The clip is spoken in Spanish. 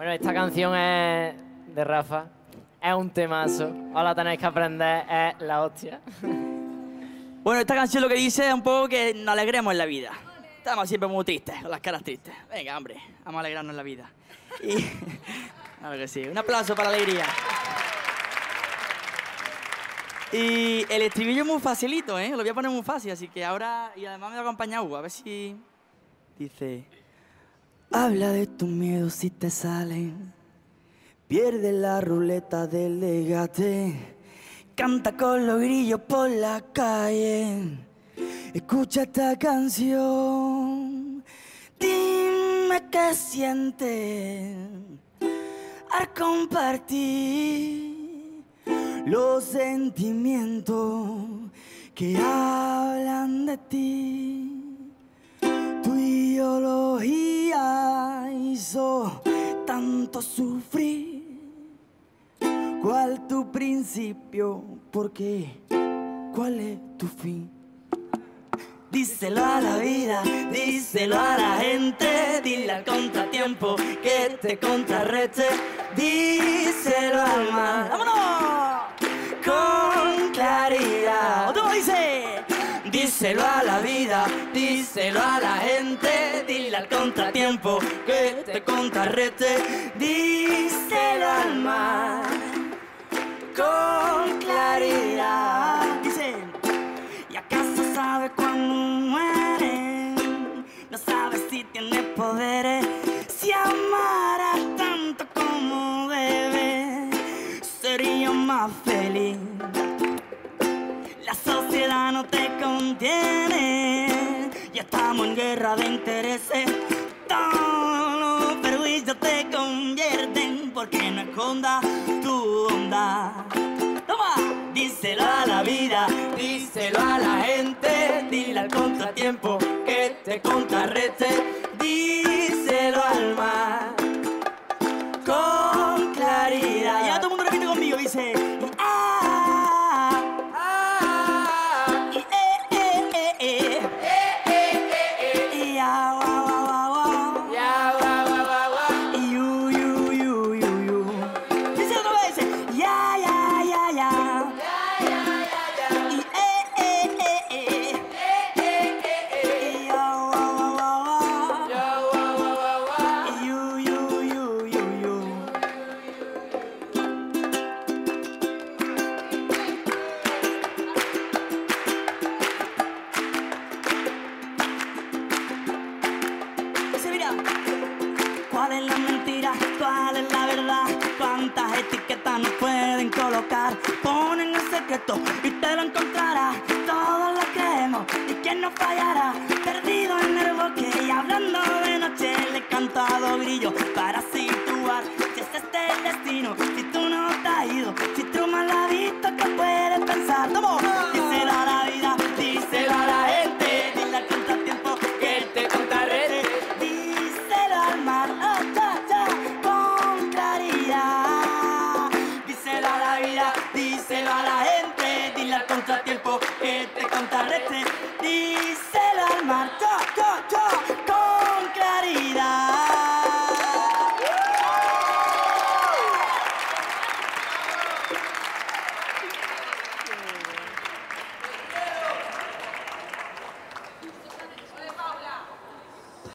Bueno, esta canción es de Rafa. Es un temazo. La tenéis que aprender. Es la hostia. Bueno, esta canción lo que dice es un poco que nos alegremos en la vida. Estamos siempre muy tristes, con las caras tristes. Venga, hombre, vamos a alegrarnos en la vida. Y... claro que sí. Un aplauso para la alegría. Y el estribillo es muy facilito, ¿eh? Lo voy a poner muy fácil, así que ahora... Y además me va a acompañar Hugo, a ver si... Dice... Habla de tus miedos si te salen. Pierde la ruleta del legate. Canta con los grillos por la calle. Escucha esta canción. Dime qué sientes al compartir los sentimientos que hablan de ti. Tanto sufrir. ¿Cuál tu principio? ¿Por qué? ¿Cuál es tu fin? Díselo a la vida, díselo a la gente, dile al contratiempo que te contrarreste, díselo al mar. ¡Vámonos! Con claridad. Díselo a la vida, díselo a la gente, dile al contratiempo que te contrarreste, díselo al mar. Con claridad. La sociedad no te contiene. Ya estamos en guerra de intereses. Todos los perjuicios te convierten porque no escondas tu onda. Toma, díselo a la vida, díselo a la gente, dile al contratiempo que te contrarreste, díselo al ¿cuál es la mentira? ¿Cuál es la verdad? ¿Cuántas etiquetas nos pueden colocar? Ponen el secreto y te lo encontrarás. Todos lo creemos y quién nos fallará. Perdido en el bosque y hablando de noche le he cantado grillo. contratempo.